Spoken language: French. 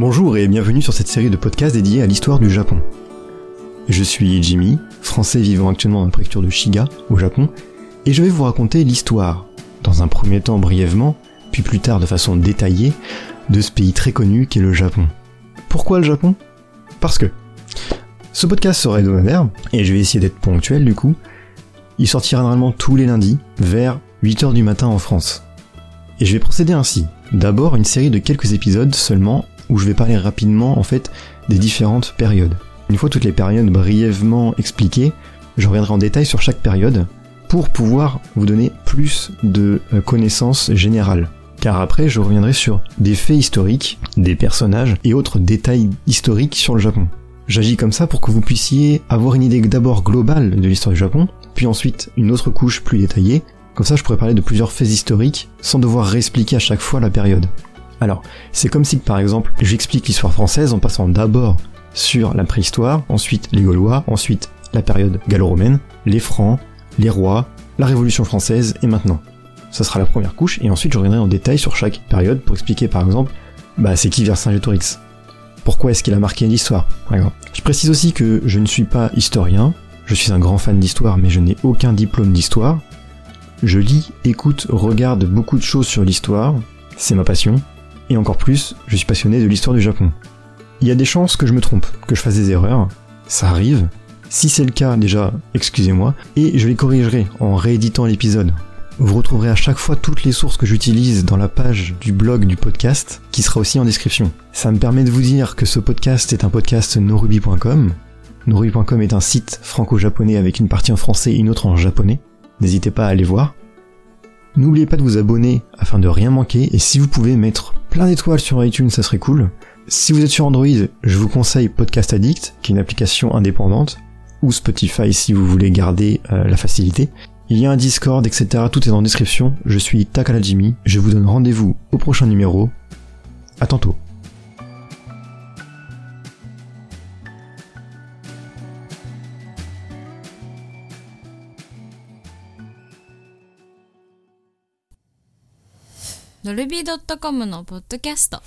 Bonjour et bienvenue sur cette série de podcasts dédiés à l'histoire du Japon. Je suis Jimmy, français vivant actuellement dans la préfecture de Shiga, au Japon, et je vais vous raconter l'histoire, dans un premier temps brièvement, puis plus tard de façon détaillée, de ce pays très connu qu'est le Japon. Pourquoi le Japon? Parce que ce podcast sera hebdomadaire, et je vais essayer d'être ponctuel du coup. Il sortira normalement tous les lundis, vers 8h du matin en France. Et je vais procéder ainsi. D'abord une série de quelques épisodes seulement où je vais parler rapidement en fait des différentes périodes. Une fois toutes les périodes brièvement expliquées, je reviendrai en détail sur chaque période pour pouvoir vous donner plus de euh, connaissances générales. Car après, je reviendrai sur des faits historiques, des personnages et autres détails historiques sur le Japon. J'agis comme ça pour que vous puissiez avoir une idée d'abord globale de l'histoire du Japon, puis ensuite une autre couche plus détaillée. Comme ça, je pourrais parler de plusieurs faits historiques sans devoir réexpliquer à chaque fois la période. Alors, c'est comme si par exemple, j'explique l'histoire française en passant d'abord sur la préhistoire, ensuite les Gaulois, ensuite la période gallo-romaine, les Francs, les rois, la Révolution française et maintenant. Ça sera la première couche et ensuite je reviendrai en détail sur chaque période pour expliquer par exemple, bah c'est qui Vercingétorix? Pourquoi est-ce qu'il a marqué l'histoire. Je précise aussi que je ne suis pas historien, je suis un grand fan d'histoire mais je n'ai aucun diplôme d'histoire. Je lis, écoute, regarde beaucoup de choses sur l'histoire, c'est ma passion, et encore plus, je suis passionné de l'histoire du Japon. Il y a des chances que je me trompe, que je fasse des erreurs, ça arrive. Si c'est le cas, déjà, excusez-moi, et je les corrigerai en rééditant l'épisode. Vous retrouverez à chaque fois toutes les sources que j'utilise dans la page du blog du podcast, qui sera aussi en description. Ça me permet de vous dire que ce podcast est un podcast noruby.com. Noruby.com est un site franco-japonais avec une partie en français et une autre en japonais. N'hésitez pas à aller voir. N'oubliez pas de vous abonner afin de rien manquer et si vous pouvez mettre plein d'étoiles sur iTunes, ça serait cool. Si vous êtes sur Android, je vous conseille Podcast Addict, qui est une application indépendante, ou Spotify si vous voulez garder euh, la facilité. Il y a un Discord, etc. Tout est en description. Je suis Takala Jimmy. Je vous donne rendez-vous au prochain numéro. À tantôt. ドルビー .com のポッドキャスト。